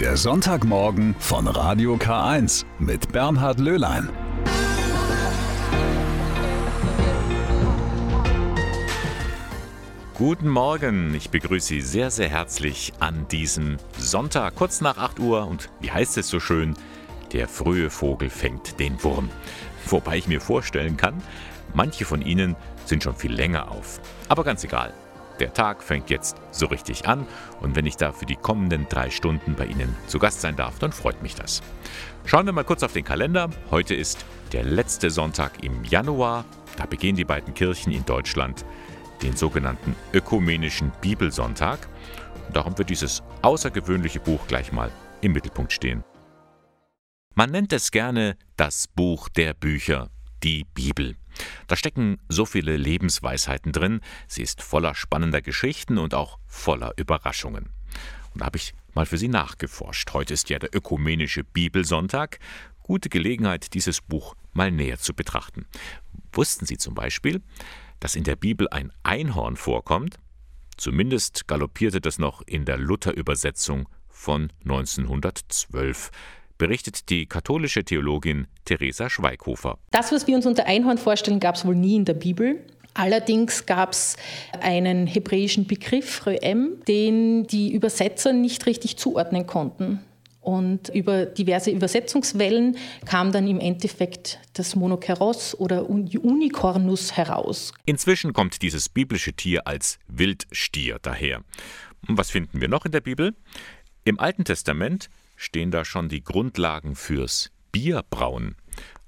Der Sonntagmorgen von Radio K1 mit Bernhard Löhlein. Guten Morgen, ich begrüße Sie sehr, sehr herzlich an diesem Sonntag, kurz nach 8 Uhr. Und wie heißt es so schön? Der frühe Vogel fängt den Wurm. Wobei ich mir vorstellen kann, manche von Ihnen sind schon viel länger auf. Aber ganz egal. Der Tag fängt jetzt so richtig an und wenn ich da für die kommenden drei Stunden bei Ihnen zu Gast sein darf, dann freut mich das. Schauen wir mal kurz auf den Kalender. Heute ist der letzte Sonntag im Januar. Da begehen die beiden Kirchen in Deutschland den sogenannten ökumenischen Bibelsonntag. Und darum wird dieses außergewöhnliche Buch gleich mal im Mittelpunkt stehen. Man nennt es gerne das Buch der Bücher, die Bibel. Da stecken so viele Lebensweisheiten drin, sie ist voller spannender Geschichten und auch voller Überraschungen. Und da habe ich mal für Sie nachgeforscht. Heute ist ja der ökumenische Bibelsonntag. Gute Gelegenheit, dieses Buch mal näher zu betrachten. Wussten Sie zum Beispiel, dass in der Bibel ein Einhorn vorkommt? Zumindest galoppierte das noch in der Luther-Übersetzung von 1912 berichtet die katholische Theologin Theresa Schweighofer. Das, was wir uns unter Einhorn vorstellen, gab es wohl nie in der Bibel. Allerdings gab es einen hebräischen Begriff, Röem, den die Übersetzer nicht richtig zuordnen konnten. Und über diverse Übersetzungswellen kam dann im Endeffekt das Monokeros oder Unicornus heraus. Inzwischen kommt dieses biblische Tier als Wildstier daher. Und was finden wir noch in der Bibel? Im Alten Testament stehen da schon die Grundlagen fürs Bierbrauen.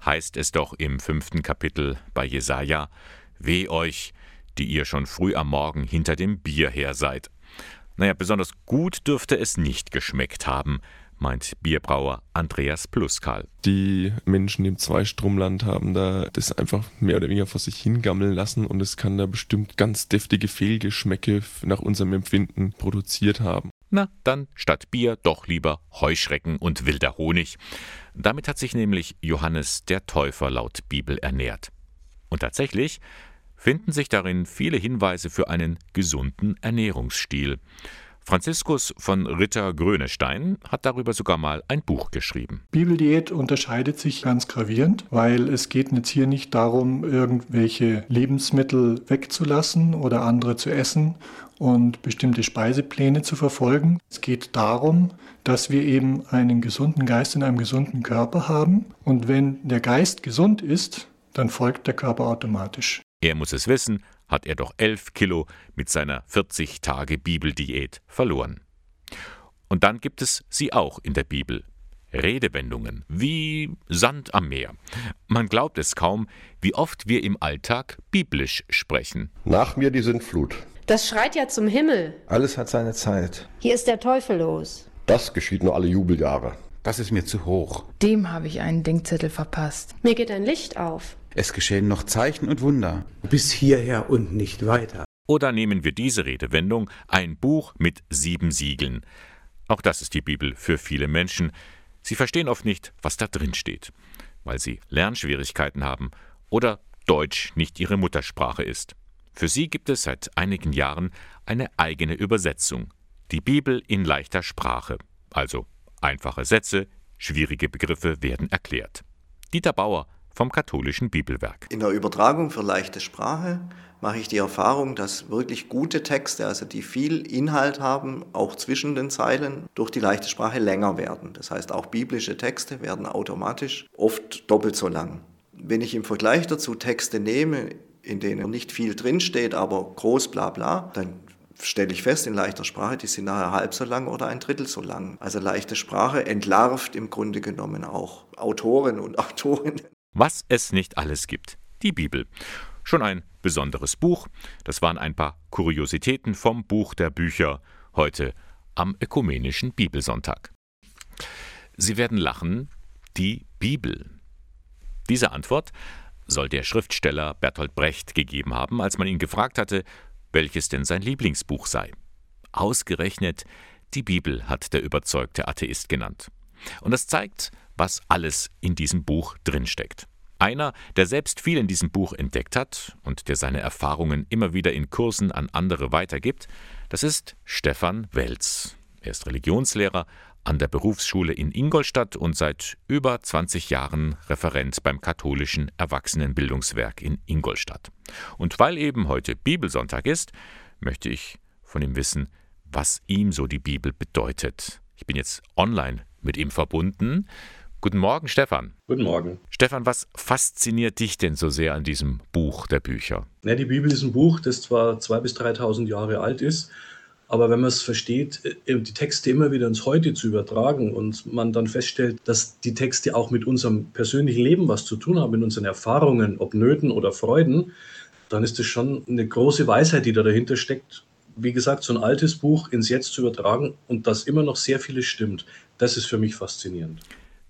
Heißt es doch im fünften Kapitel bei Jesaja: Weh euch, die ihr schon früh am Morgen hinter dem Bier her seid. Naja, besonders gut dürfte es nicht geschmeckt haben, meint Bierbrauer Andreas Pluskal. Die Menschen, im Zweistromland haben, da das einfach mehr oder weniger vor sich hingammeln lassen und es kann da bestimmt ganz deftige Fehlgeschmäcke nach unserem Empfinden produziert haben. Na, dann statt Bier doch lieber Heuschrecken und wilder Honig. Damit hat sich nämlich Johannes der Täufer laut Bibel ernährt. Und tatsächlich finden sich darin viele Hinweise für einen gesunden Ernährungsstil. Franziskus von Ritter-Grönestein hat darüber sogar mal ein Buch geschrieben. Bibeldiät unterscheidet sich ganz gravierend, weil es geht jetzt hier nicht darum, irgendwelche Lebensmittel wegzulassen oder andere zu essen und bestimmte Speisepläne zu verfolgen. Es geht darum, dass wir eben einen gesunden Geist in einem gesunden Körper haben und wenn der Geist gesund ist, dann folgt der Körper automatisch. Er muss es wissen hat er doch elf Kilo mit seiner 40 Tage Bibeldiät verloren. Und dann gibt es sie auch in der Bibel. Redewendungen wie Sand am Meer. Man glaubt es kaum, wie oft wir im Alltag biblisch sprechen. Nach mir die Sintflut. Das schreit ja zum Himmel. Alles hat seine Zeit. Hier ist der Teufel los. Das geschieht nur alle Jubeljahre. Das ist mir zu hoch. Dem habe ich einen Denkzettel verpasst. Mir geht ein Licht auf. Es geschehen noch Zeichen und Wunder. Bis hierher und nicht weiter. Oder nehmen wir diese Redewendung, ein Buch mit sieben Siegeln. Auch das ist die Bibel für viele Menschen. Sie verstehen oft nicht, was da drin steht, weil sie Lernschwierigkeiten haben oder Deutsch nicht ihre Muttersprache ist. Für sie gibt es seit einigen Jahren eine eigene Übersetzung. Die Bibel in leichter Sprache. Also einfache Sätze, schwierige Begriffe werden erklärt. Dieter Bauer vom katholischen Bibelwerk. In der Übertragung für leichte Sprache mache ich die Erfahrung, dass wirklich gute Texte, also die viel Inhalt haben, auch zwischen den Zeilen, durch die leichte Sprache länger werden. Das heißt, auch biblische Texte werden automatisch oft doppelt so lang. Wenn ich im Vergleich dazu Texte nehme, in denen nicht viel drinsteht, aber groß bla bla, dann stelle ich fest in leichter Sprache, die sind nachher halb so lang oder ein Drittel so lang. Also leichte Sprache entlarvt im Grunde genommen auch Autoren und Autorinnen. Was es nicht alles gibt. Die Bibel. Schon ein besonderes Buch. Das waren ein paar Kuriositäten vom Buch der Bücher heute am ökumenischen Bibelsonntag. Sie werden lachen, die Bibel. Diese Antwort soll der Schriftsteller Bertolt Brecht gegeben haben, als man ihn gefragt hatte, welches denn sein Lieblingsbuch sei. Ausgerechnet die Bibel hat der überzeugte Atheist genannt. Und das zeigt, was alles in diesem Buch drinsteckt. Einer, der selbst viel in diesem Buch entdeckt hat und der seine Erfahrungen immer wieder in Kursen an andere weitergibt, das ist Stefan Welz. Er ist Religionslehrer an der Berufsschule in Ingolstadt und seit über 20 Jahren Referent beim katholischen Erwachsenenbildungswerk in Ingolstadt. Und weil eben heute Bibelsonntag ist, möchte ich von ihm wissen, was ihm so die Bibel bedeutet. Ich bin jetzt online mit ihm verbunden. Guten Morgen, Stefan. Guten Morgen. Stefan, was fasziniert dich denn so sehr an diesem Buch der Bücher? Ja, die Bibel ist ein Buch, das zwar 2.000 bis 3.000 Jahre alt ist, aber wenn man es versteht, äh, die Texte immer wieder ins Heute zu übertragen und man dann feststellt, dass die Texte auch mit unserem persönlichen Leben was zu tun haben, mit unseren Erfahrungen, ob Nöten oder Freuden, dann ist es schon eine große Weisheit, die da dahinter steckt. Wie gesagt, so ein altes Buch ins Jetzt zu übertragen und dass immer noch sehr vieles stimmt, das ist für mich faszinierend.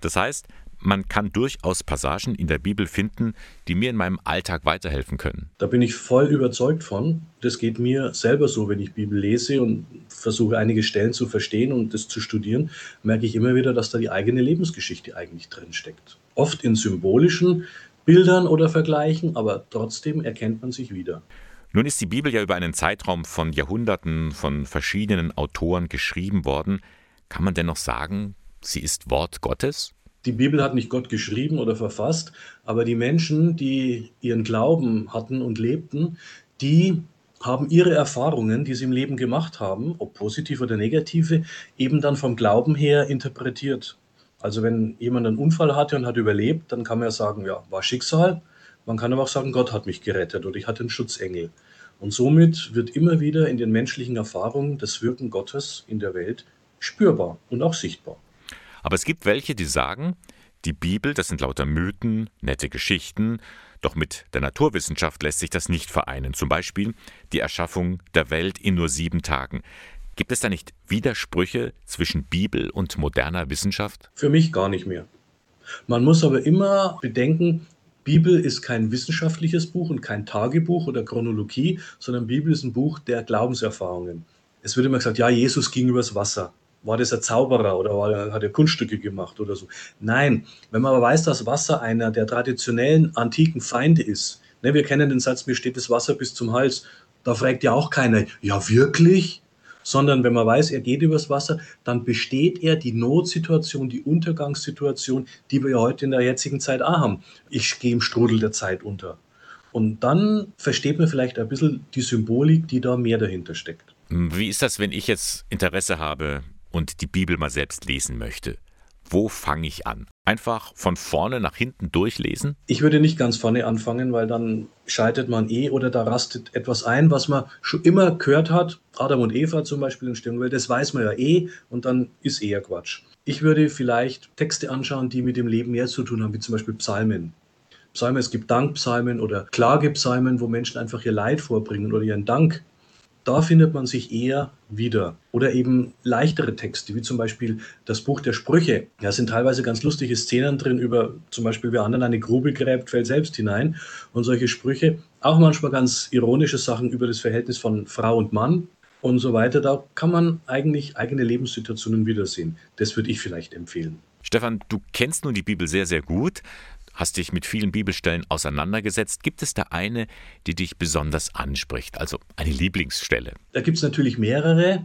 Das heißt, man kann durchaus Passagen in der Bibel finden, die mir in meinem Alltag weiterhelfen können. Da bin ich voll überzeugt von. Das geht mir selber so, wenn ich Bibel lese und versuche einige Stellen zu verstehen und das zu studieren, merke ich immer wieder, dass da die eigene Lebensgeschichte eigentlich drin steckt. Oft in symbolischen Bildern oder Vergleichen, aber trotzdem erkennt man sich wieder. Nun ist die Bibel ja über einen Zeitraum von Jahrhunderten von verschiedenen Autoren geschrieben worden. Kann man dennoch sagen, sie ist Wort Gottes? Die Bibel hat nicht Gott geschrieben oder verfasst, aber die Menschen, die ihren Glauben hatten und lebten, die haben ihre Erfahrungen, die sie im Leben gemacht haben, ob positiv oder negative, eben dann vom Glauben her interpretiert. Also wenn jemand einen Unfall hatte und hat überlebt, dann kann man ja sagen, ja, war Schicksal. Man kann aber auch sagen, Gott hat mich gerettet oder ich hatte einen Schutzengel. Und somit wird immer wieder in den menschlichen Erfahrungen das Wirken Gottes in der Welt spürbar und auch sichtbar. Aber es gibt welche, die sagen, die Bibel, das sind lauter Mythen, nette Geschichten, doch mit der Naturwissenschaft lässt sich das nicht vereinen. Zum Beispiel die Erschaffung der Welt in nur sieben Tagen. Gibt es da nicht Widersprüche zwischen Bibel und moderner Wissenschaft? Für mich gar nicht mehr. Man muss aber immer bedenken, Bibel ist kein wissenschaftliches Buch und kein Tagebuch oder Chronologie, sondern Bibel ist ein Buch der Glaubenserfahrungen. Es wird immer gesagt, ja, Jesus ging übers Wasser war das ein Zauberer oder war, hat er Kunststücke gemacht oder so. Nein, wenn man aber weiß, dass Wasser einer der traditionellen antiken Feinde ist, ne, wir kennen den Satz, mir steht das Wasser bis zum Hals, da fragt ja auch keiner, ja wirklich? Sondern wenn man weiß, er geht übers Wasser, dann besteht er die Notsituation, die Untergangssituation, die wir ja heute in der jetzigen Zeit auch haben. Ich gehe im Strudel der Zeit unter. Und dann versteht man vielleicht ein bisschen die Symbolik, die da mehr dahinter steckt. Wie ist das, wenn ich jetzt Interesse habe, und die Bibel mal selbst lesen möchte, wo fange ich an? Einfach von vorne nach hinten durchlesen? Ich würde nicht ganz vorne anfangen, weil dann scheitert man eh oder da rastet etwas ein, was man schon immer gehört hat. Adam und Eva zum Beispiel in Stirnwelt, das weiß man ja eh und dann ist eher Quatsch. Ich würde vielleicht Texte anschauen, die mit dem Leben mehr zu tun haben, wie zum Beispiel Psalmen. Psalmen, es gibt Dankpsalmen oder Klagepsalmen, wo Menschen einfach ihr Leid vorbringen oder ihren Dank da findet man sich eher wieder. Oder eben leichtere Texte, wie zum Beispiel das Buch der Sprüche. Da sind teilweise ganz lustige Szenen drin über zum Beispiel, wer anderen eine Grube gräbt, fällt selbst hinein. Und solche Sprüche, auch manchmal ganz ironische Sachen über das Verhältnis von Frau und Mann und so weiter. Da kann man eigentlich eigene Lebenssituationen wiedersehen. Das würde ich vielleicht empfehlen. Stefan, du kennst nun die Bibel sehr, sehr gut hast dich mit vielen Bibelstellen auseinandergesetzt. Gibt es da eine, die dich besonders anspricht, also eine Lieblingsstelle? Da gibt es natürlich mehrere,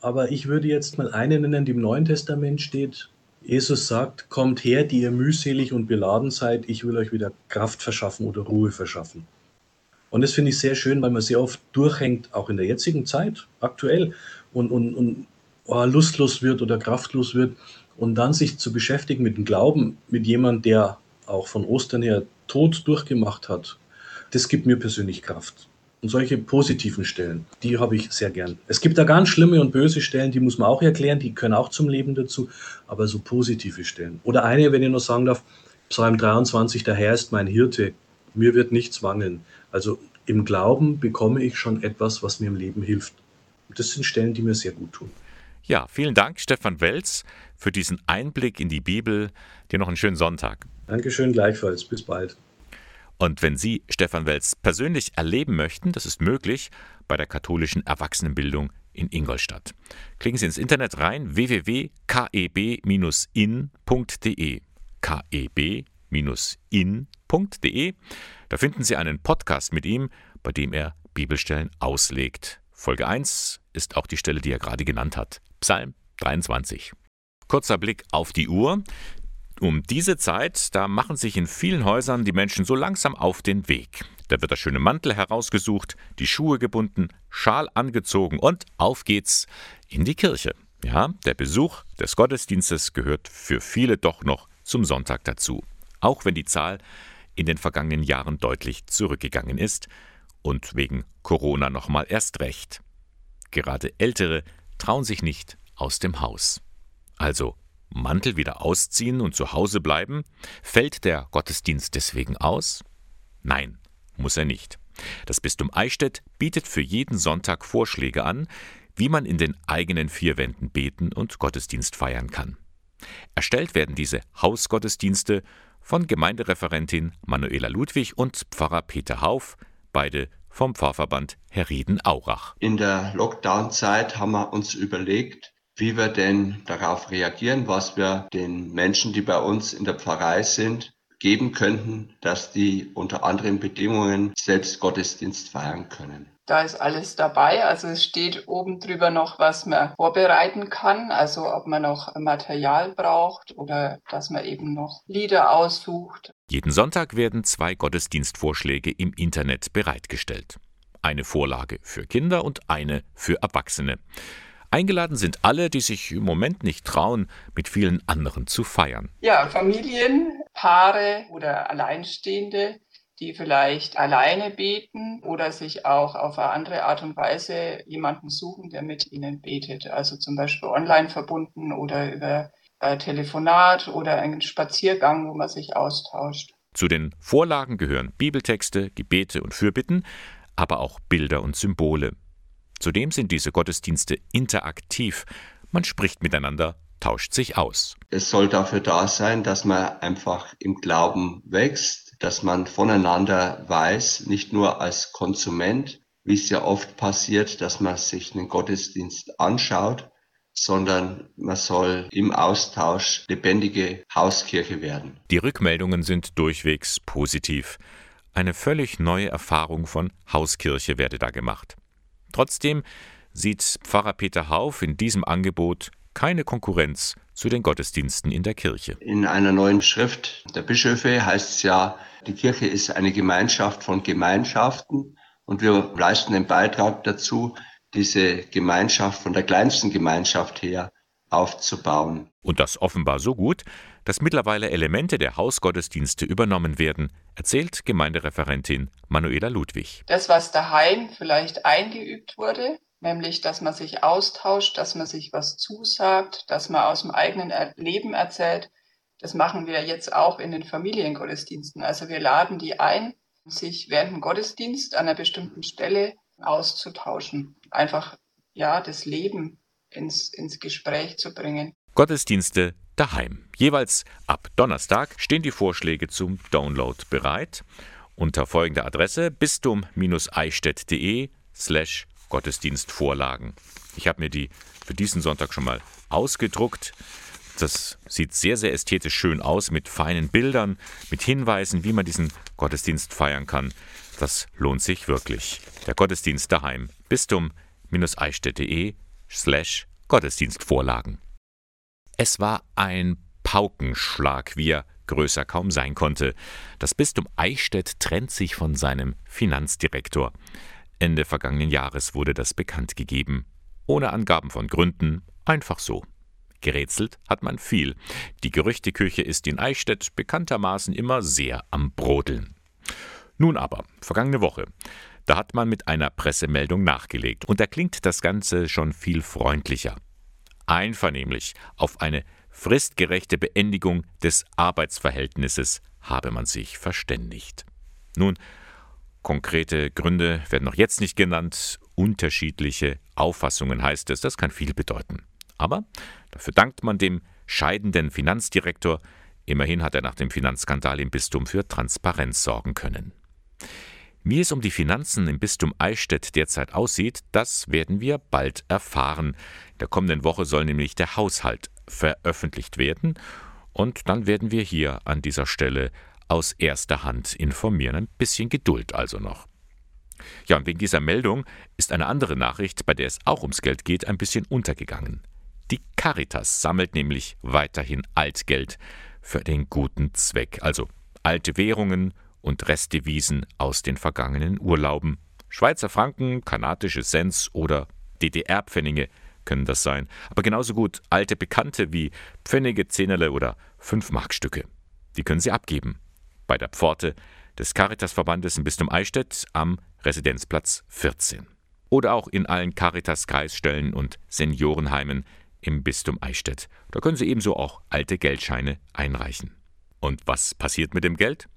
aber ich würde jetzt mal eine nennen, die im Neuen Testament steht. Jesus sagt, kommt her, die ihr mühselig und beladen seid, ich will euch wieder Kraft verschaffen oder Ruhe verschaffen. Und das finde ich sehr schön, weil man sehr oft durchhängt, auch in der jetzigen Zeit, aktuell, und, und, und oh, lustlos wird oder kraftlos wird. Und dann sich zu beschäftigen mit dem Glauben, mit jemandem, der auch von Ostern her Tod durchgemacht hat, das gibt mir persönlich Kraft. Und solche positiven Stellen, die habe ich sehr gern. Es gibt da ganz schlimme und böse Stellen, die muss man auch erklären, die können auch zum Leben dazu, aber so positive Stellen. Oder eine, wenn ich noch sagen darf, Psalm 23, der Herr ist mein Hirte, mir wird nichts mangeln. Also im Glauben bekomme ich schon etwas, was mir im Leben hilft. Das sind Stellen, die mir sehr gut tun. Ja, vielen Dank, Stefan Welz, für diesen Einblick in die Bibel. Dir noch einen schönen Sonntag. Dankeschön, gleichfalls. Bis bald. Und wenn Sie Stefan Welz persönlich erleben möchten, das ist möglich bei der katholischen Erwachsenenbildung in Ingolstadt. Klicken Sie ins Internet rein www.keb-in.de keb-in.de. Da finden Sie einen Podcast mit ihm, bei dem er Bibelstellen auslegt. Folge 1 ist auch die Stelle, die er gerade genannt hat. Psalm 23. Kurzer Blick auf die Uhr. Um diese Zeit, da machen sich in vielen Häusern die Menschen so langsam auf den Weg. Da wird der schöne Mantel herausgesucht, die Schuhe gebunden, Schal angezogen und auf geht's in die Kirche. Ja, der Besuch des Gottesdienstes gehört für viele doch noch zum Sonntag dazu. Auch wenn die Zahl in den vergangenen Jahren deutlich zurückgegangen ist und wegen Corona nochmal erst recht. Gerade Ältere trauen sich nicht aus dem Haus. Also Mantel wieder ausziehen und zu Hause bleiben? Fällt der Gottesdienst deswegen aus? Nein, muss er nicht. Das Bistum Eichstätt bietet für jeden Sonntag Vorschläge an, wie man in den eigenen vier Wänden beten und Gottesdienst feiern kann. Erstellt werden diese Hausgottesdienste von Gemeindereferentin Manuela Ludwig und Pfarrer Peter Hauf, beide vom Pfarrverband Herrieden-Aurach. In der Lockdown-Zeit haben wir uns überlegt, wie wir denn darauf reagieren, was wir den Menschen, die bei uns in der Pfarrei sind, geben könnten, dass die unter anderen Bedingungen selbst Gottesdienst feiern können. Da ist alles dabei. Also es steht oben drüber noch, was man vorbereiten kann. Also ob man noch Material braucht oder dass man eben noch Lieder aussucht. Jeden Sonntag werden zwei Gottesdienstvorschläge im Internet bereitgestellt. Eine Vorlage für Kinder und eine für Erwachsene. Eingeladen sind alle, die sich im Moment nicht trauen, mit vielen anderen zu feiern. Ja, Familien, Paare oder Alleinstehende, die vielleicht alleine beten oder sich auch auf eine andere Art und Weise jemanden suchen, der mit ihnen betet. Also zum Beispiel online verbunden oder über ein Telefonat oder einen Spaziergang, wo man sich austauscht. Zu den Vorlagen gehören Bibeltexte, Gebete und Fürbitten, aber auch Bilder und Symbole. Zudem sind diese Gottesdienste interaktiv. Man spricht miteinander, tauscht sich aus. Es soll dafür da sein, dass man einfach im Glauben wächst, dass man voneinander weiß, nicht nur als Konsument, wie es ja oft passiert, dass man sich einen Gottesdienst anschaut, sondern man soll im Austausch lebendige Hauskirche werden. Die Rückmeldungen sind durchwegs positiv. Eine völlig neue Erfahrung von Hauskirche werde da gemacht. Trotzdem sieht Pfarrer Peter Hauf in diesem Angebot keine Konkurrenz zu den Gottesdiensten in der Kirche. In einer neuen Schrift der Bischöfe heißt es ja, die Kirche ist eine Gemeinschaft von Gemeinschaften und wir leisten den Beitrag dazu, diese Gemeinschaft von der kleinsten Gemeinschaft her aufzubauen. Und das offenbar so gut, dass mittlerweile Elemente der Hausgottesdienste übernommen werden, erzählt Gemeindereferentin Manuela Ludwig. Das, was daheim vielleicht eingeübt wurde, nämlich dass man sich austauscht, dass man sich was zusagt, dass man aus dem eigenen Leben erzählt, das machen wir jetzt auch in den Familiengottesdiensten. Also wir laden die ein, sich während dem Gottesdienst an einer bestimmten Stelle auszutauschen. Einfach ja das Leben ins, ins Gespräch zu bringen. Gottesdienste daheim. Jeweils ab Donnerstag stehen die Vorschläge zum Download bereit. Unter folgender Adresse bistum-eichstätt.de slash Gottesdienstvorlagen. Ich habe mir die für diesen Sonntag schon mal ausgedruckt. Das sieht sehr, sehr ästhetisch schön aus mit feinen Bildern, mit Hinweisen, wie man diesen Gottesdienst feiern kann. Das lohnt sich wirklich. Der Gottesdienst daheim. Bistum-eichstätt.de slash Gottesdienstvorlagen. Es war ein Paukenschlag, wie er größer kaum sein konnte. Das Bistum Eichstätt trennt sich von seinem Finanzdirektor. Ende vergangenen Jahres wurde das bekannt gegeben. Ohne Angaben von Gründen, einfach so. Gerätselt hat man viel. Die Gerüchteküche ist in Eichstätt bekanntermaßen immer sehr am Brodeln. Nun aber, vergangene Woche, da hat man mit einer Pressemeldung nachgelegt und da klingt das Ganze schon viel freundlicher. Einvernehmlich auf eine fristgerechte Beendigung des Arbeitsverhältnisses habe man sich verständigt. Nun, konkrete Gründe werden noch jetzt nicht genannt, unterschiedliche Auffassungen heißt es, das kann viel bedeuten. Aber dafür dankt man dem scheidenden Finanzdirektor, immerhin hat er nach dem Finanzskandal im Bistum für Transparenz sorgen können. Wie es um die Finanzen im Bistum Eichstätt derzeit aussieht, das werden wir bald erfahren. In der kommenden Woche soll nämlich der Haushalt veröffentlicht werden und dann werden wir hier an dieser Stelle aus erster Hand informieren. Ein bisschen Geduld also noch. Ja, und wegen dieser Meldung ist eine andere Nachricht, bei der es auch ums Geld geht, ein bisschen untergegangen. Die Caritas sammelt nämlich weiterhin Altgeld für den guten Zweck, also alte Währungen und Restdevisen aus den vergangenen Urlauben. Schweizer Franken, kanadische Cents oder DDR-Pfennige können das sein, aber genauso gut alte Bekannte wie Pfennige, Zehnerle oder Fünfmarkstücke. Die können Sie abgeben bei der Pforte des Caritasverbandes im Bistum Eichstätt am Residenzplatz 14. Oder auch in allen Caritas-Kreisstellen und Seniorenheimen im Bistum Eichstätt. Da können Sie ebenso auch alte Geldscheine einreichen. Und was passiert mit dem Geld?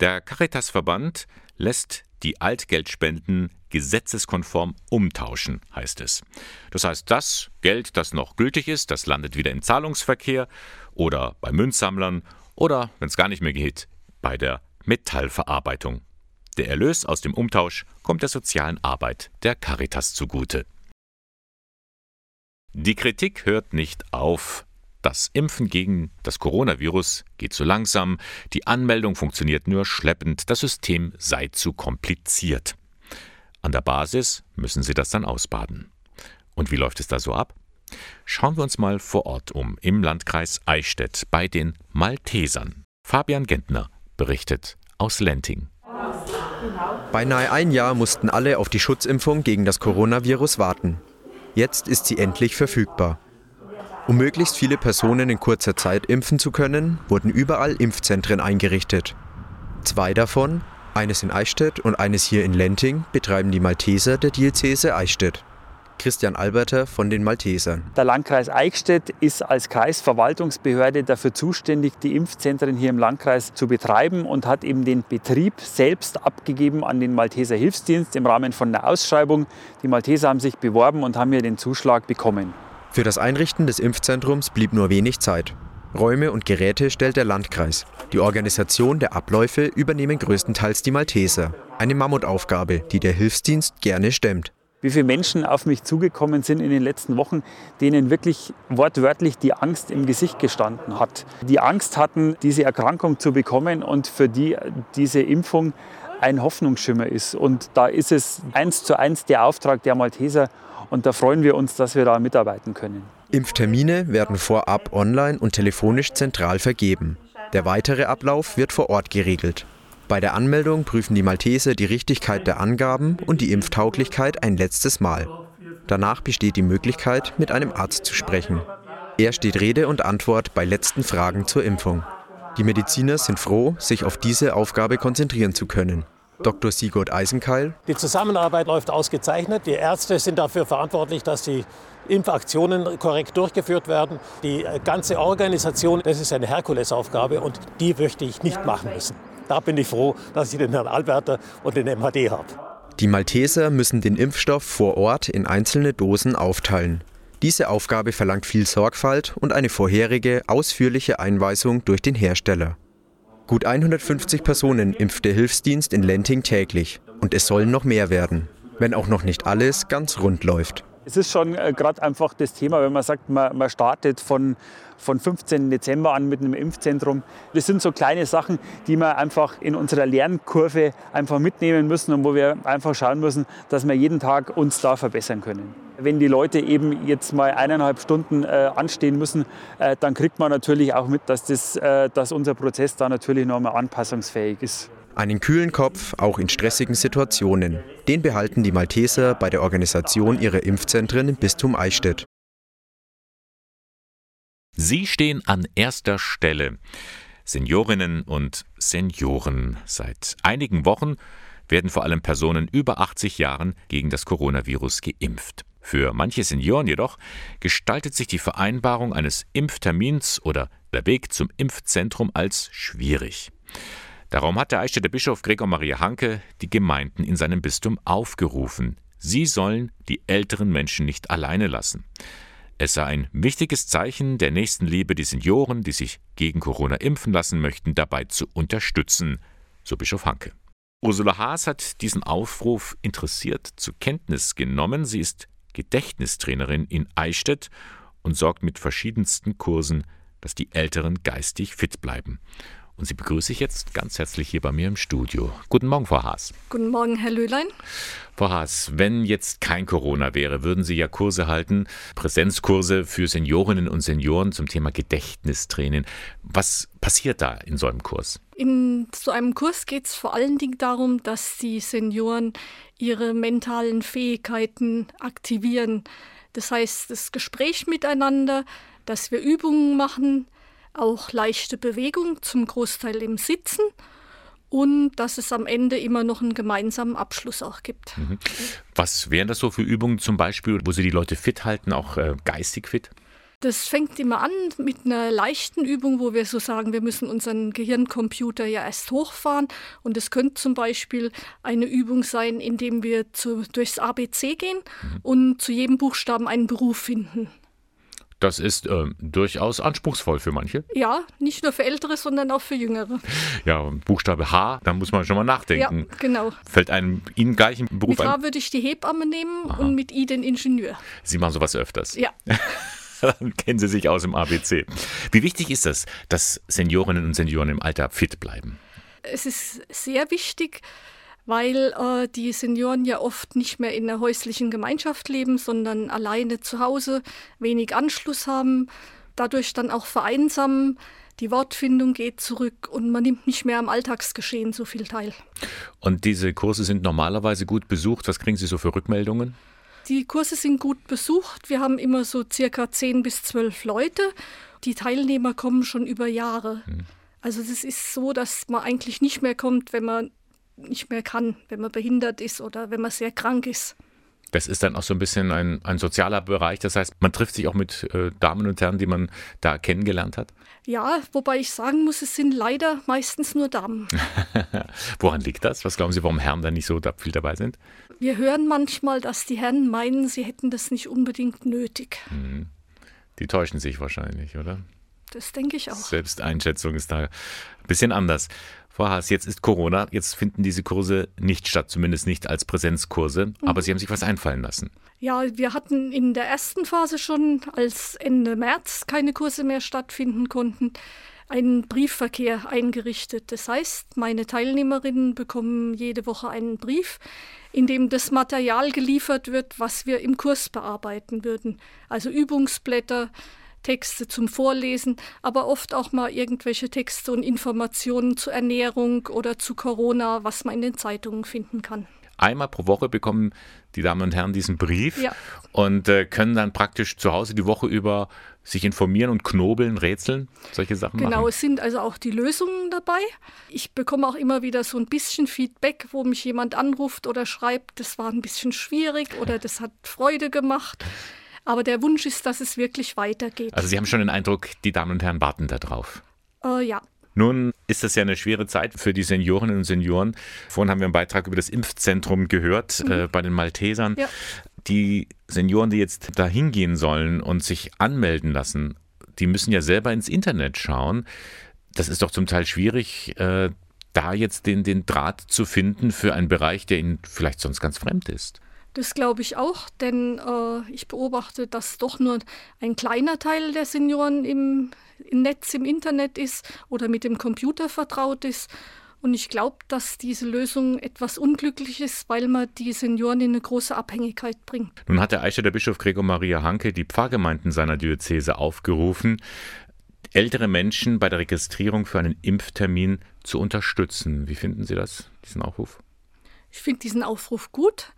Der Caritasverband lässt die Altgeldspenden gesetzeskonform umtauschen, heißt es. Das heißt, das Geld, das noch gültig ist, das landet wieder im Zahlungsverkehr oder bei Münzsammlern oder, wenn es gar nicht mehr geht, bei der Metallverarbeitung. Der Erlös aus dem Umtausch kommt der sozialen Arbeit der Caritas zugute. Die Kritik hört nicht auf. Das Impfen gegen das Coronavirus geht zu langsam, die Anmeldung funktioniert nur schleppend, das System sei zu kompliziert. An der Basis müssen sie das dann ausbaden. Und wie läuft es da so ab? Schauen wir uns mal vor Ort um, im Landkreis Eichstätt bei den Maltesern. Fabian Gentner berichtet aus Lenting. Beinahe ein Jahr mussten alle auf die Schutzimpfung gegen das Coronavirus warten. Jetzt ist sie endlich verfügbar. Um möglichst viele Personen in kurzer Zeit impfen zu können, wurden überall Impfzentren eingerichtet. Zwei davon, eines in Eichstätt und eines hier in Lenting, betreiben die Malteser der Diözese Eichstätt. Christian Alberter von den Maltesern. Der Landkreis Eichstätt ist als Kreisverwaltungsbehörde dafür zuständig, die Impfzentren hier im Landkreis zu betreiben und hat eben den Betrieb selbst abgegeben an den Malteser Hilfsdienst im Rahmen von einer Ausschreibung. Die Malteser haben sich beworben und haben hier den Zuschlag bekommen. Für das Einrichten des Impfzentrums blieb nur wenig Zeit. Räume und Geräte stellt der Landkreis. Die Organisation der Abläufe übernehmen größtenteils die Malteser. Eine Mammutaufgabe, die der Hilfsdienst gerne stemmt. Wie viele Menschen auf mich zugekommen sind in den letzten Wochen, denen wirklich wortwörtlich die Angst im Gesicht gestanden hat. Die Angst hatten, diese Erkrankung zu bekommen und für die diese Impfung ein Hoffnungsschimmer ist. Und da ist es eins zu eins der Auftrag der Malteser, und da freuen wir uns, dass wir da mitarbeiten können. Impftermine werden vorab online und telefonisch zentral vergeben. Der weitere Ablauf wird vor Ort geregelt. Bei der Anmeldung prüfen die Malteser die Richtigkeit der Angaben und die Impftauglichkeit ein letztes Mal. Danach besteht die Möglichkeit, mit einem Arzt zu sprechen. Er steht Rede und Antwort bei letzten Fragen zur Impfung. Die Mediziner sind froh, sich auf diese Aufgabe konzentrieren zu können. Dr. Sigurd Eisenkeil. Die Zusammenarbeit läuft ausgezeichnet. Die Ärzte sind dafür verantwortlich, dass die Impfaktionen korrekt durchgeführt werden. Die ganze Organisation, das ist eine Herkulesaufgabe und die möchte ich nicht machen müssen. Da bin ich froh, dass ich den Herrn Alberter und den MHD habe. Die Malteser müssen den Impfstoff vor Ort in einzelne Dosen aufteilen. Diese Aufgabe verlangt viel Sorgfalt und eine vorherige, ausführliche Einweisung durch den Hersteller. Gut 150 Personen impft der Hilfsdienst in Lenting täglich und es sollen noch mehr werden, wenn auch noch nicht alles ganz rund läuft. Es ist schon äh, gerade einfach das Thema, wenn man sagt, man, man startet von, von 15. Dezember an mit einem Impfzentrum. Das sind so kleine Sachen, die wir einfach in unserer Lernkurve einfach mitnehmen müssen und wo wir einfach schauen müssen, dass wir jeden Tag uns da verbessern können. Wenn die Leute eben jetzt mal eineinhalb Stunden äh, anstehen müssen, äh, dann kriegt man natürlich auch mit, dass, das, äh, dass unser Prozess da natürlich nochmal anpassungsfähig ist. Einen kühlen Kopf, auch in stressigen Situationen. Den behalten die Malteser bei der Organisation ihrer Impfzentren im Bistum Eichstätt. Sie stehen an erster Stelle. Seniorinnen und Senioren. Seit einigen Wochen werden vor allem Personen über 80 Jahren gegen das Coronavirus geimpft. Für manche Senioren jedoch gestaltet sich die Vereinbarung eines Impftermins oder der Weg zum Impfzentrum als schwierig. Darum hat der Eichstätter Bischof Gregor Maria Hanke die Gemeinden in seinem Bistum aufgerufen. Sie sollen die älteren Menschen nicht alleine lassen. Es sei ein wichtiges Zeichen der Nächstenliebe, die Senioren, die sich gegen Corona impfen lassen möchten, dabei zu unterstützen, so Bischof Hanke. Ursula Haas hat diesen Aufruf interessiert zur Kenntnis genommen. Sie ist Gedächtnistrainerin in Eichstätt und sorgt mit verschiedensten Kursen, dass die Älteren geistig fit bleiben. Und sie begrüße ich jetzt ganz herzlich hier bei mir im Studio. Guten Morgen, Frau Haas. Guten Morgen, Herr Löhlein. Frau Haas, wenn jetzt kein Corona wäre, würden Sie ja Kurse halten, Präsenzkurse für Seniorinnen und Senioren zum Thema Gedächtnistraining. Was passiert da in so einem Kurs? In so einem Kurs geht es vor allen Dingen darum, dass die Senioren ihre mentalen Fähigkeiten aktivieren. Das heißt, das Gespräch miteinander, dass wir Übungen machen, auch leichte Bewegung, zum Großteil im Sitzen und dass es am Ende immer noch einen gemeinsamen Abschluss auch gibt. Mhm. Was wären das so für Übungen zum Beispiel, wo Sie die Leute fit halten, auch äh, geistig fit? Das fängt immer an mit einer leichten Übung, wo wir so sagen, wir müssen unseren Gehirncomputer ja erst hochfahren. Und es könnte zum Beispiel eine Übung sein, indem wir zu, durchs ABC gehen mhm. und zu jedem Buchstaben einen Beruf finden. Das ist äh, durchaus anspruchsvoll für manche. Ja, nicht nur für Ältere, sondern auch für Jüngere. Ja, Buchstabe H, da muss man schon mal nachdenken. Ja, genau. Fällt einem Ihnen gleich ein Beruf mit ein? Mit H würde ich die Hebamme nehmen Aha. und mit I den Ingenieur. Sie machen sowas öfters. Ja. Dann kennen Sie sich aus im ABC. Wie wichtig ist das, dass Seniorinnen und Senioren im Alter fit bleiben? Es ist sehr wichtig, weil äh, die Senioren ja oft nicht mehr in einer häuslichen Gemeinschaft leben, sondern alleine zu Hause, wenig Anschluss haben, dadurch dann auch vereinsamen. Die Wortfindung geht zurück und man nimmt nicht mehr am Alltagsgeschehen so viel teil. Und diese Kurse sind normalerweise gut besucht. Was kriegen Sie so für Rückmeldungen? Die Kurse sind gut besucht. Wir haben immer so circa 10 bis 12 Leute. Die Teilnehmer kommen schon über Jahre. Hm. Also es ist so, dass man eigentlich nicht mehr kommt, wenn man nicht mehr kann, wenn man behindert ist oder wenn man sehr krank ist. Das ist dann auch so ein bisschen ein, ein sozialer Bereich. Das heißt, man trifft sich auch mit äh, Damen und Herren, die man da kennengelernt hat? Ja, wobei ich sagen muss, es sind leider meistens nur Damen. Woran liegt das? Was glauben Sie, warum Herren da nicht so viel dabei sind? Wir hören manchmal, dass die Herren meinen, sie hätten das nicht unbedingt nötig. Mhm. Die täuschen sich wahrscheinlich, oder? Das denke ich auch. Selbsteinschätzung ist da ein bisschen anders. Frau Haas, jetzt ist Corona, jetzt finden diese Kurse nicht statt, zumindest nicht als Präsenzkurse, mhm. aber Sie haben sich was einfallen lassen. Ja, wir hatten in der ersten Phase schon, als Ende März keine Kurse mehr stattfinden konnten, einen Briefverkehr eingerichtet. Das heißt, meine Teilnehmerinnen bekommen jede Woche einen Brief, in dem das Material geliefert wird, was wir im Kurs bearbeiten würden. Also Übungsblätter, Texte zum Vorlesen, aber oft auch mal irgendwelche Texte und Informationen zur Ernährung oder zu Corona, was man in den Zeitungen finden kann. Einmal pro Woche bekommen die Damen und Herren diesen Brief ja. und äh, können dann praktisch zu Hause die Woche über sich informieren und knobeln, rätseln, solche Sachen genau, machen. Genau, es sind also auch die Lösungen dabei. Ich bekomme auch immer wieder so ein bisschen Feedback, wo mich jemand anruft oder schreibt, das war ein bisschen schwierig oder das hat Freude gemacht. Aber der Wunsch ist, dass es wirklich weitergeht. Also Sie haben schon den Eindruck, die Damen und Herren warten darauf. Äh, ja. Nun ist das ja eine schwere Zeit für die Seniorinnen und Senioren. Vorhin haben wir einen Beitrag über das Impfzentrum gehört mhm. äh, bei den Maltesern. Ja. Die Senioren, die jetzt da hingehen sollen und sich anmelden lassen, die müssen ja selber ins Internet schauen. Das ist doch zum Teil schwierig, äh, da jetzt den, den Draht zu finden für einen Bereich, der ihnen vielleicht sonst ganz fremd ist. Das glaube ich auch, denn äh, ich beobachte, dass doch nur ein kleiner Teil der Senioren im, im Netz, im Internet ist oder mit dem Computer vertraut ist. Und ich glaube, dass diese Lösung etwas unglücklich ist, weil man die Senioren in eine große Abhängigkeit bringt. Nun hat der Eichstätter Bischof Gregor Maria Hanke die Pfarrgemeinden seiner Diözese aufgerufen, ältere Menschen bei der Registrierung für einen Impftermin zu unterstützen. Wie finden Sie das, diesen Aufruf? Ich finde diesen Aufruf gut.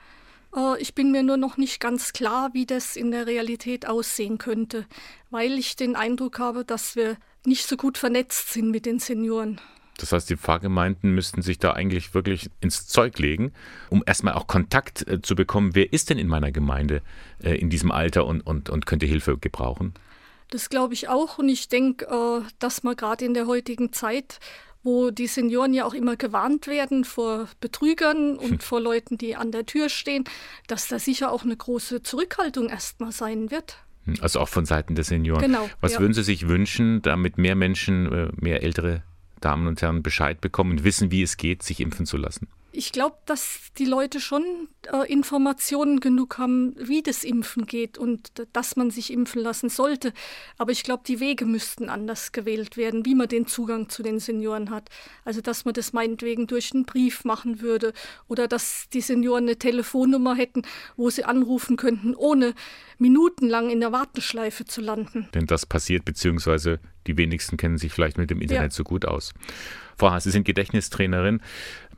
Äh, ich bin mir nur noch nicht ganz klar, wie das in der Realität aussehen könnte, weil ich den Eindruck habe, dass wir nicht so gut vernetzt sind mit den Senioren. Das heißt, die Pfarrgemeinden müssten sich da eigentlich wirklich ins Zeug legen, um erstmal auch Kontakt äh, zu bekommen. Wer ist denn in meiner Gemeinde äh, in diesem Alter und, und, und könnte Hilfe gebrauchen? Das glaube ich auch. Und ich denke, äh, dass man gerade in der heutigen Zeit wo die Senioren ja auch immer gewarnt werden vor Betrügern und hm. vor Leuten, die an der Tür stehen, dass da sicher auch eine große Zurückhaltung erstmal sein wird. Hm, also auch von Seiten der Senioren. Genau. Was ja. würden Sie sich wünschen, damit mehr Menschen, äh, mehr ältere Damen und Herren Bescheid bekommen und wissen, wie es geht, sich impfen zu lassen? Ich glaube, dass die Leute schon äh, Informationen genug haben, wie das Impfen geht und dass man sich impfen lassen sollte. Aber ich glaube, die Wege müssten anders gewählt werden, wie man den Zugang zu den Senioren hat. Also, dass man das meinetwegen durch einen Brief machen würde oder dass die Senioren eine Telefonnummer hätten, wo sie anrufen könnten, ohne minutenlang in der Warteschleife zu landen. Denn das passiert, beziehungsweise die wenigsten kennen sich vielleicht mit dem Internet ja. so gut aus. Frau Haas, Sie sind Gedächtnistrainerin.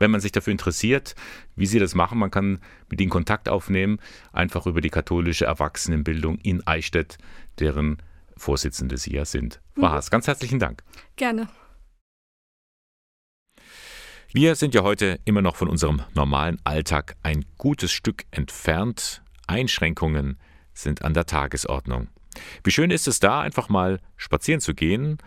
Wenn man sich dafür interessiert, wie Sie das machen, man kann mit Ihnen Kontakt aufnehmen, einfach über die katholische Erwachsenenbildung in Eichstätt, deren Vorsitzende Sie ja sind. Frau mhm. Haas, ganz herzlichen Dank. Gerne. Wir sind ja heute immer noch von unserem normalen Alltag ein gutes Stück entfernt. Einschränkungen sind an der Tagesordnung. Wie schön ist es da, einfach mal spazieren zu gehen,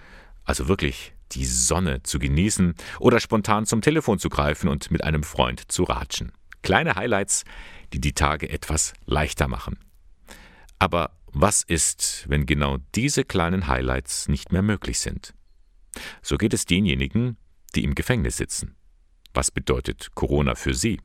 also wirklich die Sonne zu genießen oder spontan zum Telefon zu greifen und mit einem Freund zu ratschen. Kleine Highlights, die die Tage etwas leichter machen. Aber was ist, wenn genau diese kleinen Highlights nicht mehr möglich sind? So geht es denjenigen, die im Gefängnis sitzen. Was bedeutet Corona für sie?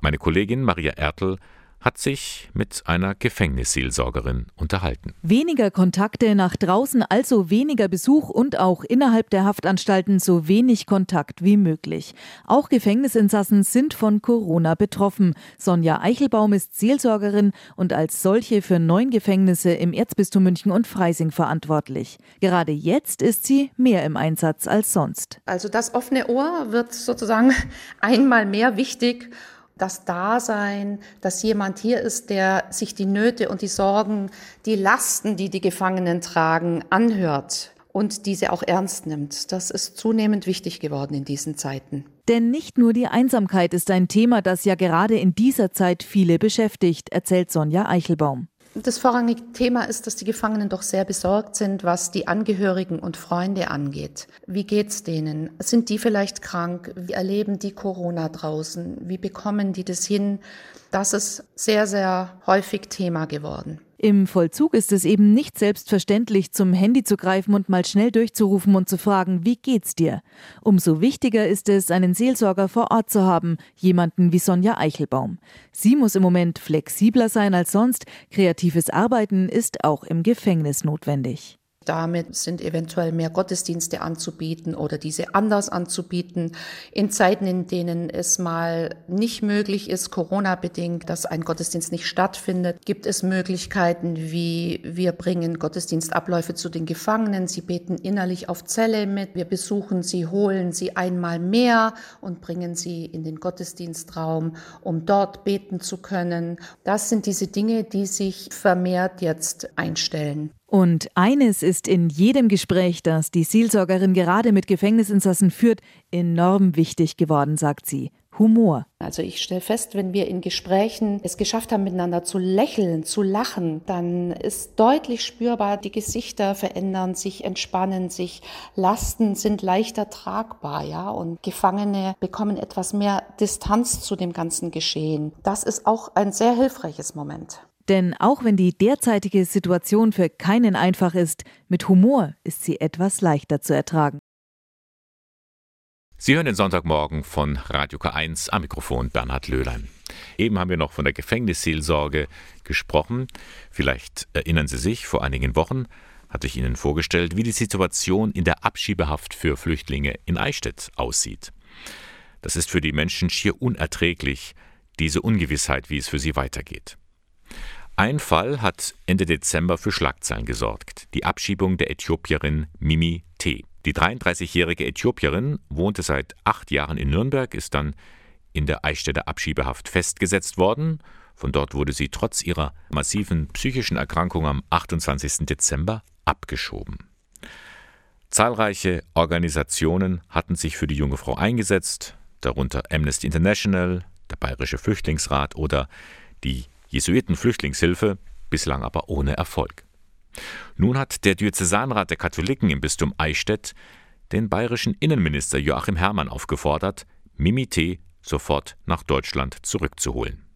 Meine Kollegin Maria Ertel hat sich mit einer Gefängnisseelsorgerin unterhalten. Weniger Kontakte nach draußen, also weniger Besuch und auch innerhalb der Haftanstalten so wenig Kontakt wie möglich. Auch Gefängnisinsassen sind von Corona betroffen. Sonja Eichelbaum ist Seelsorgerin und als solche für neun Gefängnisse im Erzbistum München und Freising verantwortlich. Gerade jetzt ist sie mehr im Einsatz als sonst. Also das offene Ohr wird sozusagen einmal mehr wichtig das Dasein, dass jemand hier ist, der sich die Nöte und die Sorgen, die Lasten, die die Gefangenen tragen, anhört und diese auch ernst nimmt. Das ist zunehmend wichtig geworden in diesen Zeiten. Denn nicht nur die Einsamkeit ist ein Thema, das ja gerade in dieser Zeit viele beschäftigt, erzählt Sonja Eichelbaum. Das vorrangige Thema ist, dass die Gefangenen doch sehr besorgt sind, was die Angehörigen und Freunde angeht. Wie geht's denen? Sind die vielleicht krank? Wie erleben die Corona draußen? Wie bekommen die das hin? Das ist sehr, sehr häufig Thema geworden. Im Vollzug ist es eben nicht selbstverständlich, zum Handy zu greifen und mal schnell durchzurufen und zu fragen, wie geht's dir? Umso wichtiger ist es, einen Seelsorger vor Ort zu haben, jemanden wie Sonja Eichelbaum. Sie muss im Moment flexibler sein als sonst, kreatives Arbeiten ist auch im Gefängnis notwendig. Damit sind eventuell mehr Gottesdienste anzubieten oder diese anders anzubieten. In Zeiten, in denen es mal nicht möglich ist, Corona-bedingt, dass ein Gottesdienst nicht stattfindet, gibt es Möglichkeiten, wie wir bringen Gottesdienstabläufe zu den Gefangenen. Sie beten innerlich auf Zelle mit. Wir besuchen sie, holen sie einmal mehr und bringen sie in den Gottesdienstraum, um dort beten zu können. Das sind diese Dinge, die sich vermehrt jetzt einstellen. Und eines ist in jedem Gespräch, das die Seelsorgerin gerade mit Gefängnisinsassen führt, enorm wichtig geworden, sagt sie. Humor. Also ich stelle fest, wenn wir in Gesprächen es geschafft haben, miteinander zu lächeln, zu lachen, dann ist deutlich spürbar, die Gesichter verändern sich, entspannen sich, Lasten sind leichter tragbar, ja, und Gefangene bekommen etwas mehr Distanz zu dem ganzen Geschehen. Das ist auch ein sehr hilfreiches Moment. Denn auch wenn die derzeitige Situation für keinen einfach ist, mit Humor ist sie etwas leichter zu ertragen. Sie hören den Sonntagmorgen von Radio K1 am Mikrofon Bernhard Löhlein. Eben haben wir noch von der Gefängnisseelsorge gesprochen. Vielleicht erinnern Sie sich, vor einigen Wochen hatte ich Ihnen vorgestellt, wie die Situation in der Abschiebehaft für Flüchtlinge in Eichstätt aussieht. Das ist für die Menschen schier unerträglich, diese Ungewissheit, wie es für sie weitergeht. Ein Fall hat Ende Dezember für Schlagzeilen gesorgt. Die Abschiebung der Äthiopierin Mimi T. Die 33-jährige Äthiopierin wohnte seit acht Jahren in Nürnberg, ist dann in der Eichstätter Abschiebehaft festgesetzt worden. Von dort wurde sie trotz ihrer massiven psychischen Erkrankung am 28. Dezember abgeschoben. Zahlreiche Organisationen hatten sich für die junge Frau eingesetzt, darunter Amnesty International, der Bayerische Flüchtlingsrat oder die Jesuitenflüchtlingshilfe, bislang aber ohne Erfolg. Nun hat der Diözesanrat der Katholiken im Bistum Eichstätt den bayerischen Innenminister Joachim Herrmann aufgefordert, Mimite sofort nach Deutschland zurückzuholen.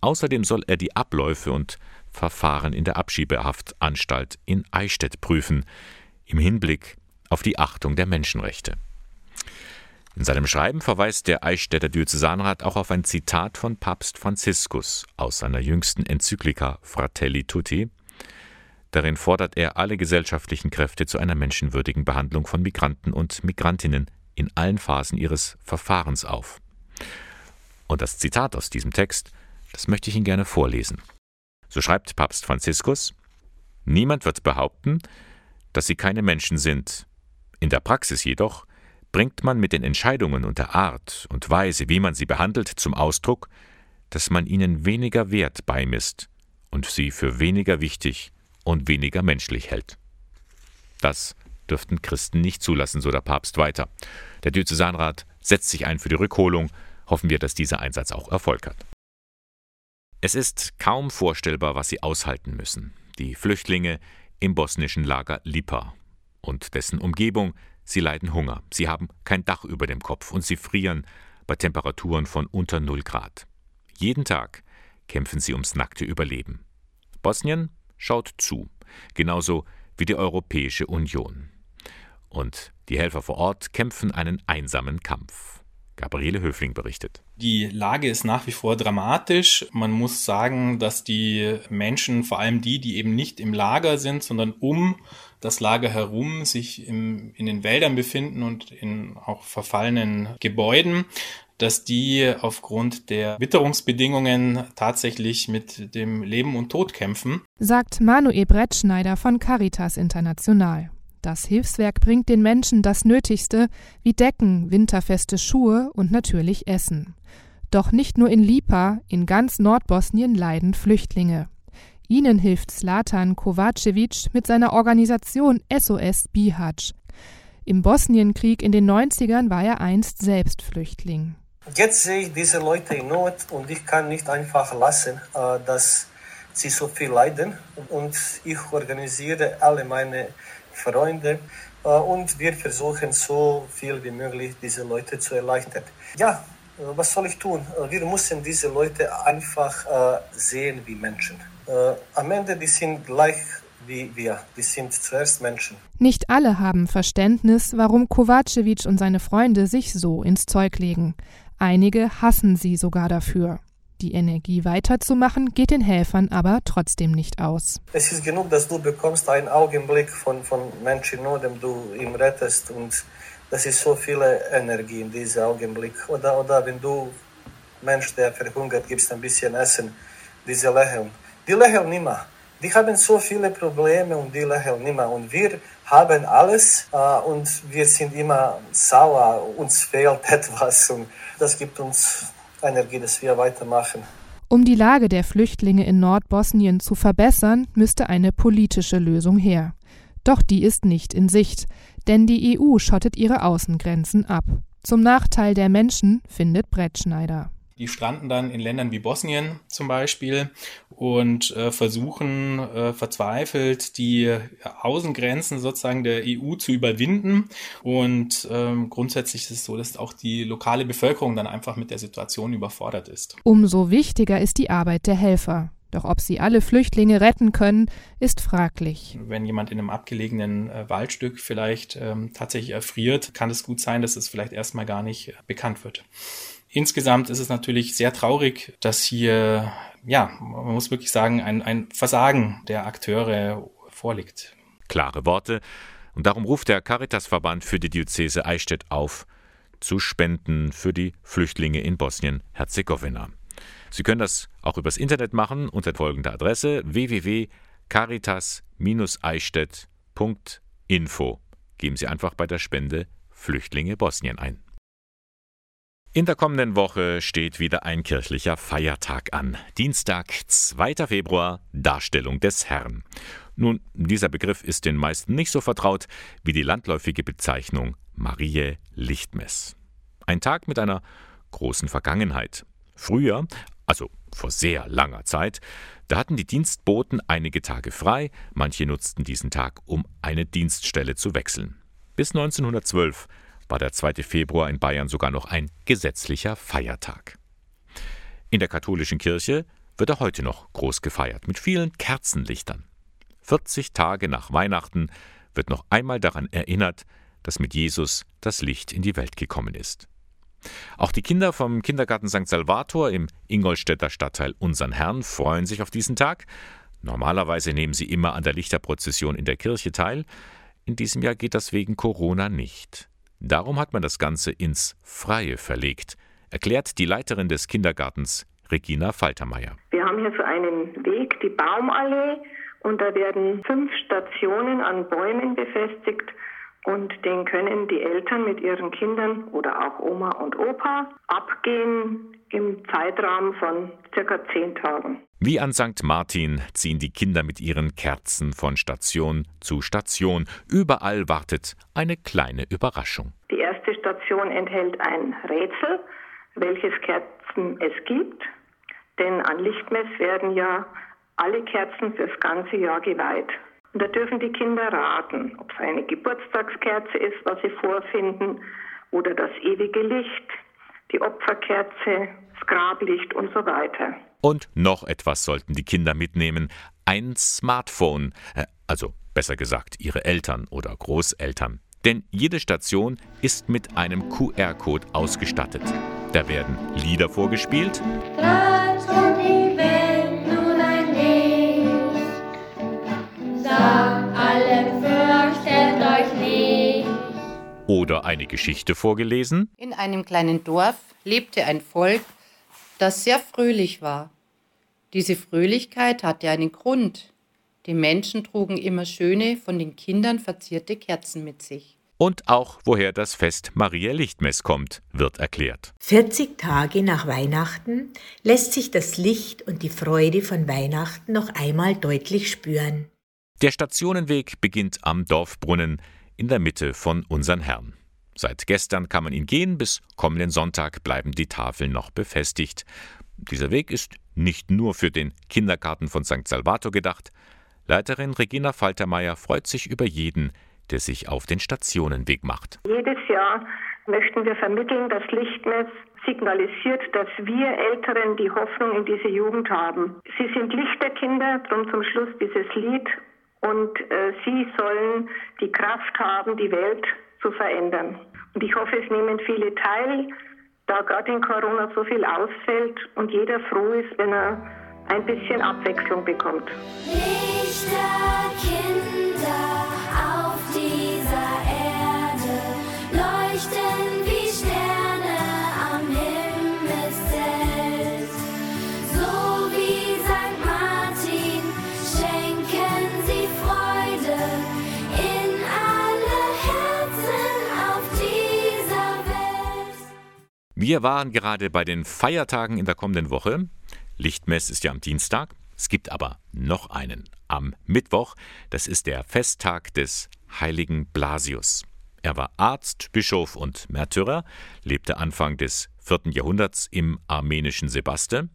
Außerdem soll er die Abläufe und Verfahren in der Abschiebehaftanstalt in Eichstätt prüfen, im Hinblick auf die Achtung der Menschenrechte. In seinem Schreiben verweist der Eichstätter Diözesanrat auch auf ein Zitat von Papst Franziskus aus seiner jüngsten Enzyklika Fratelli Tutti. Darin fordert er alle gesellschaftlichen Kräfte zu einer menschenwürdigen Behandlung von Migranten und Migrantinnen in allen Phasen ihres Verfahrens auf. Und das Zitat aus diesem Text, das möchte ich Ihnen gerne vorlesen. So schreibt Papst Franziskus Niemand wird behaupten, dass sie keine Menschen sind. In der Praxis jedoch bringt man mit den Entscheidungen und der Art und Weise, wie man sie behandelt, zum Ausdruck, dass man ihnen weniger Wert beimisst und sie für weniger wichtig und weniger menschlich hält. Das dürften Christen nicht zulassen, so der Papst weiter. Der Diözesanrat setzt sich ein für die Rückholung. Hoffen wir, dass dieser Einsatz auch Erfolg hat. Es ist kaum vorstellbar, was sie aushalten müssen. Die Flüchtlinge im bosnischen Lager Lipa und dessen Umgebung Sie leiden Hunger, sie haben kein Dach über dem Kopf und sie frieren bei Temperaturen von unter 0 Grad. Jeden Tag kämpfen sie ums nackte Überleben. Bosnien schaut zu, genauso wie die Europäische Union. Und die Helfer vor Ort kämpfen einen einsamen Kampf. Gabriele Höfling berichtet. Die Lage ist nach wie vor dramatisch. Man muss sagen, dass die Menschen, vor allem die, die eben nicht im Lager sind, sondern um das Lager herum sich im, in den Wäldern befinden und in auch verfallenen Gebäuden, dass die aufgrund der Witterungsbedingungen tatsächlich mit dem Leben und Tod kämpfen. Sagt Manuel Brettschneider von Caritas International. Das Hilfswerk bringt den Menschen das Nötigste wie Decken, winterfeste Schuhe und natürlich Essen. Doch nicht nur in Lipa, in ganz Nordbosnien leiden Flüchtlinge. Ihnen hilft Slatan Kovacevic mit seiner Organisation SOS Bihać. Im Bosnienkrieg in den 90ern war er einst selbst Flüchtling. Jetzt sehe ich diese Leute in Not und ich kann nicht einfach lassen, äh, dass sie so viel leiden. Und ich organisiere alle meine Freunde äh, und wir versuchen so viel wie möglich diese Leute zu erleichtern. Ja, was soll ich tun? Äh, wir müssen diese Leute einfach sehen wie Menschen. Am Ende, die sind gleich wie wir. Die sind zuerst Menschen. Nicht alle haben Verständnis, warum Kovacevic und seine Freunde sich so ins Zeug legen. Einige hassen sie sogar dafür. Die Energie weiterzumachen geht den Helfern aber trotzdem nicht aus. Es ist genug, dass du bekommst einen Augenblick von, von Menschen nur, dem du ihm rettest und das ist so viel Energie in diesem Augenblick. Oder, oder wenn du Mensch, der verhungert, gibst ein bisschen Essen, diese lächeln. Die lächeln nimmer. Die haben so viele Probleme und die lächeln nimmer. Und wir haben alles äh, und wir sind immer sauer, uns fehlt etwas und das gibt uns Energie, dass wir weitermachen. Um die Lage der Flüchtlinge in Nordbosnien zu verbessern, müsste eine politische Lösung her. Doch die ist nicht in Sicht, denn die EU schottet ihre Außengrenzen ab. Zum Nachteil der Menschen, findet Brettschneider. Die stranden dann in Ländern wie Bosnien zum Beispiel und äh, versuchen äh, verzweifelt die Außengrenzen sozusagen der EU zu überwinden. Und ähm, grundsätzlich ist es so, dass auch die lokale Bevölkerung dann einfach mit der Situation überfordert ist. Umso wichtiger ist die Arbeit der Helfer. Doch ob sie alle Flüchtlinge retten können, ist fraglich. Wenn jemand in einem abgelegenen äh, Waldstück vielleicht ähm, tatsächlich erfriert, kann es gut sein, dass es vielleicht erstmal gar nicht äh, bekannt wird. Insgesamt ist es natürlich sehr traurig, dass hier, ja, man muss wirklich sagen, ein, ein Versagen der Akteure vorliegt. Klare Worte. Und darum ruft der Caritasverband für die Diözese Eichstätt auf, zu spenden für die Flüchtlinge in Bosnien-Herzegowina. Sie können das auch übers Internet machen unter folgender Adresse www.caritas-eichstätt.info. Geben Sie einfach bei der Spende Flüchtlinge Bosnien ein. In der kommenden Woche steht wieder ein kirchlicher Feiertag an. Dienstag, 2. Februar, Darstellung des Herrn. Nun, dieser Begriff ist den meisten nicht so vertraut wie die landläufige Bezeichnung Mariä Lichtmess. Ein Tag mit einer großen Vergangenheit. Früher, also vor sehr langer Zeit, da hatten die Dienstboten einige Tage frei, manche nutzten diesen Tag, um eine Dienststelle zu wechseln. Bis 1912 war der 2. Februar in Bayern sogar noch ein gesetzlicher Feiertag. In der katholischen Kirche wird er heute noch groß gefeiert, mit vielen Kerzenlichtern. 40 Tage nach Weihnachten wird noch einmal daran erinnert, dass mit Jesus das Licht in die Welt gekommen ist. Auch die Kinder vom Kindergarten St. Salvator im Ingolstädter Stadtteil Unsern Herrn freuen sich auf diesen Tag. Normalerweise nehmen sie immer an der Lichterprozession in der Kirche teil. In diesem Jahr geht das wegen Corona nicht. Darum hat man das Ganze ins Freie verlegt, erklärt die Leiterin des Kindergartens Regina Faltermeier. Wir haben hier so einen Weg, die Baumallee, und da werden fünf Stationen an Bäumen befestigt und den können die Eltern mit ihren Kindern oder auch Oma und Opa abgehen im Zeitraum von circa zehn Tagen. Wie an St. Martin ziehen die Kinder mit ihren Kerzen von Station zu Station. Überall wartet eine kleine Überraschung. Die erste Station enthält ein Rätsel, welches Kerzen es gibt. Denn an Lichtmess werden ja alle Kerzen fürs ganze Jahr geweiht. Und da dürfen die Kinder raten, ob es eine Geburtstagskerze ist, was sie vorfinden, oder das ewige Licht, die Opferkerze, das Grablicht und so weiter. Und noch etwas sollten die Kinder mitnehmen: ein Smartphone, äh, also besser gesagt ihre Eltern oder Großeltern. Denn jede Station ist mit einem QR-Code ausgestattet. Da werden Lieder vorgespielt. Oder eine Geschichte vorgelesen. In einem kleinen Dorf lebte ein Volk, das sehr fröhlich war. Diese Fröhlichkeit hatte einen Grund. Die Menschen trugen immer schöne, von den Kindern verzierte Kerzen mit sich. Und auch woher das Fest Maria Lichtmess kommt, wird erklärt. 40 Tage nach Weihnachten lässt sich das Licht und die Freude von Weihnachten noch einmal deutlich spüren. Der Stationenweg beginnt am Dorfbrunnen in der Mitte von unseren Herrn. Seit gestern kann man ihn gehen, bis kommenden Sonntag bleiben die Tafeln noch befestigt. Dieser Weg ist nicht nur für den Kindergarten von St. Salvator gedacht. Leiterin Regina Faltermeier freut sich über jeden, der sich auf den Stationenweg macht. Jedes Jahr möchten wir vermitteln, dass Lichtmess signalisiert, dass wir Älteren die Hoffnung in diese Jugend haben. Sie sind Lichterkinder, darum zum Schluss dieses Lied und äh, sie sollen die Kraft haben, die Welt zu verändern. Und ich hoffe, es nehmen viele teil, da gerade in Corona so viel ausfällt und jeder froh ist, wenn er ein bisschen Abwechslung bekommt. Lichter, Wir waren gerade bei den Feiertagen in der kommenden Woche. Lichtmess ist ja am Dienstag. Es gibt aber noch einen am Mittwoch. Das ist der Festtag des heiligen Blasius. Er war Arzt, Bischof und Märtyrer, lebte Anfang des 4. Jahrhunderts im armenischen Sebaste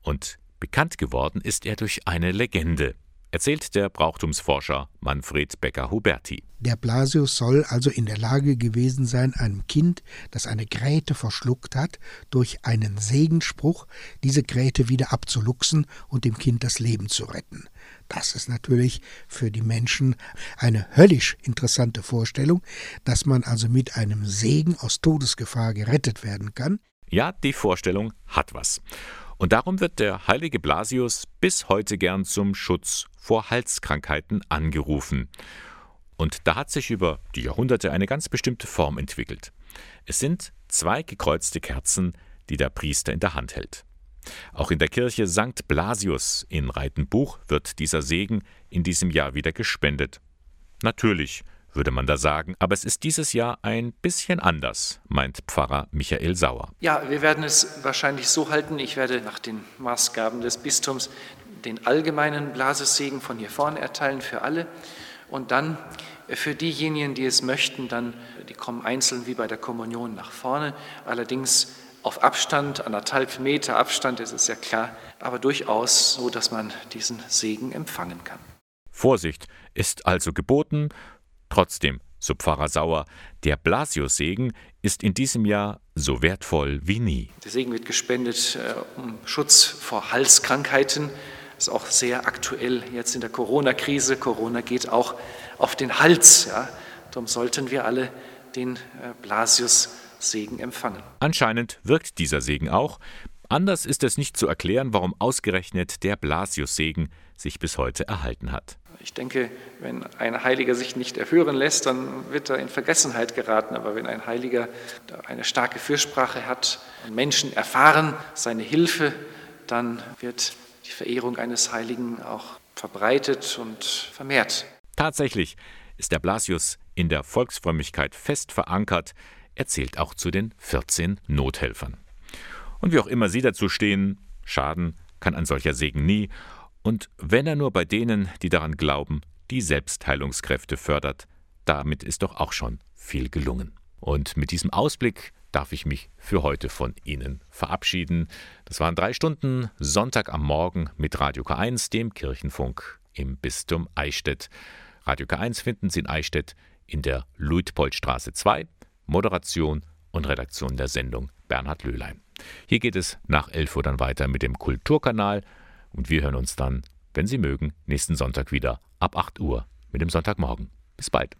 und bekannt geworden ist er durch eine Legende, erzählt der Brauchtumsforscher Manfred Becker-Huberti. Der Blasius soll also in der Lage gewesen sein, einem Kind, das eine Gräte verschluckt hat, durch einen Segenspruch diese Gräte wieder abzuluxen und dem Kind das Leben zu retten. Das ist natürlich für die Menschen eine höllisch interessante Vorstellung, dass man also mit einem Segen aus Todesgefahr gerettet werden kann. Ja, die Vorstellung hat was. Und darum wird der heilige Blasius bis heute gern zum Schutz vor Halskrankheiten angerufen. Und da hat sich über die Jahrhunderte eine ganz bestimmte Form entwickelt. Es sind zwei gekreuzte Kerzen, die der Priester in der Hand hält. Auch in der Kirche St. Blasius in Reitenbuch wird dieser Segen in diesem Jahr wieder gespendet. Natürlich, würde man da sagen, aber es ist dieses Jahr ein bisschen anders, meint Pfarrer Michael Sauer. Ja, wir werden es wahrscheinlich so halten, ich werde nach den Maßgaben des Bistums den allgemeinen Blasessegen von hier vorne erteilen für alle und dann für diejenigen, die es möchten, dann, die kommen einzeln wie bei der Kommunion nach vorne, allerdings auf Abstand, anderthalb Meter Abstand, das ist ja klar, aber durchaus so, dass man diesen Segen empfangen kann. Vorsicht ist also geboten, trotzdem, so Pfarrer Sauer, der Blasiussegen ist in diesem Jahr so wertvoll wie nie. Der Segen wird gespendet äh, um Schutz vor Halskrankheiten, das ist auch sehr aktuell jetzt in der Corona-Krise. Corona geht auch auf den Hals. Ja. darum sollten wir alle den äh, Blasius-Segen empfangen. Anscheinend wirkt dieser Segen auch. Anders ist es nicht zu erklären, warum ausgerechnet der Blasius-Segen sich bis heute erhalten hat. Ich denke, wenn ein Heiliger sich nicht erhören lässt, dann wird er in Vergessenheit geraten. Aber wenn ein Heiliger eine starke Fürsprache hat und Menschen erfahren seine Hilfe, dann wird die Verehrung eines Heiligen auch verbreitet und vermehrt. Tatsächlich ist der Blasius in der Volksfrömmigkeit fest verankert. Er zählt auch zu den 14 Nothelfern. Und wie auch immer Sie dazu stehen, schaden kann ein solcher Segen nie. Und wenn er nur bei denen, die daran glauben, die Selbstheilungskräfte fördert, damit ist doch auch schon viel gelungen. Und mit diesem Ausblick darf ich mich für heute von Ihnen verabschieden. Das waren drei Stunden Sonntag am Morgen mit Radio K1, dem Kirchenfunk im Bistum Eichstätt. Radio K1 finden Sie in Eichstätt in der Luitpoldstraße 2. Moderation und Redaktion der Sendung Bernhard Löhlein. Hier geht es nach 11 Uhr dann weiter mit dem Kulturkanal und wir hören uns dann, wenn Sie mögen, nächsten Sonntag wieder ab 8 Uhr mit dem Sonntagmorgen. Bis bald.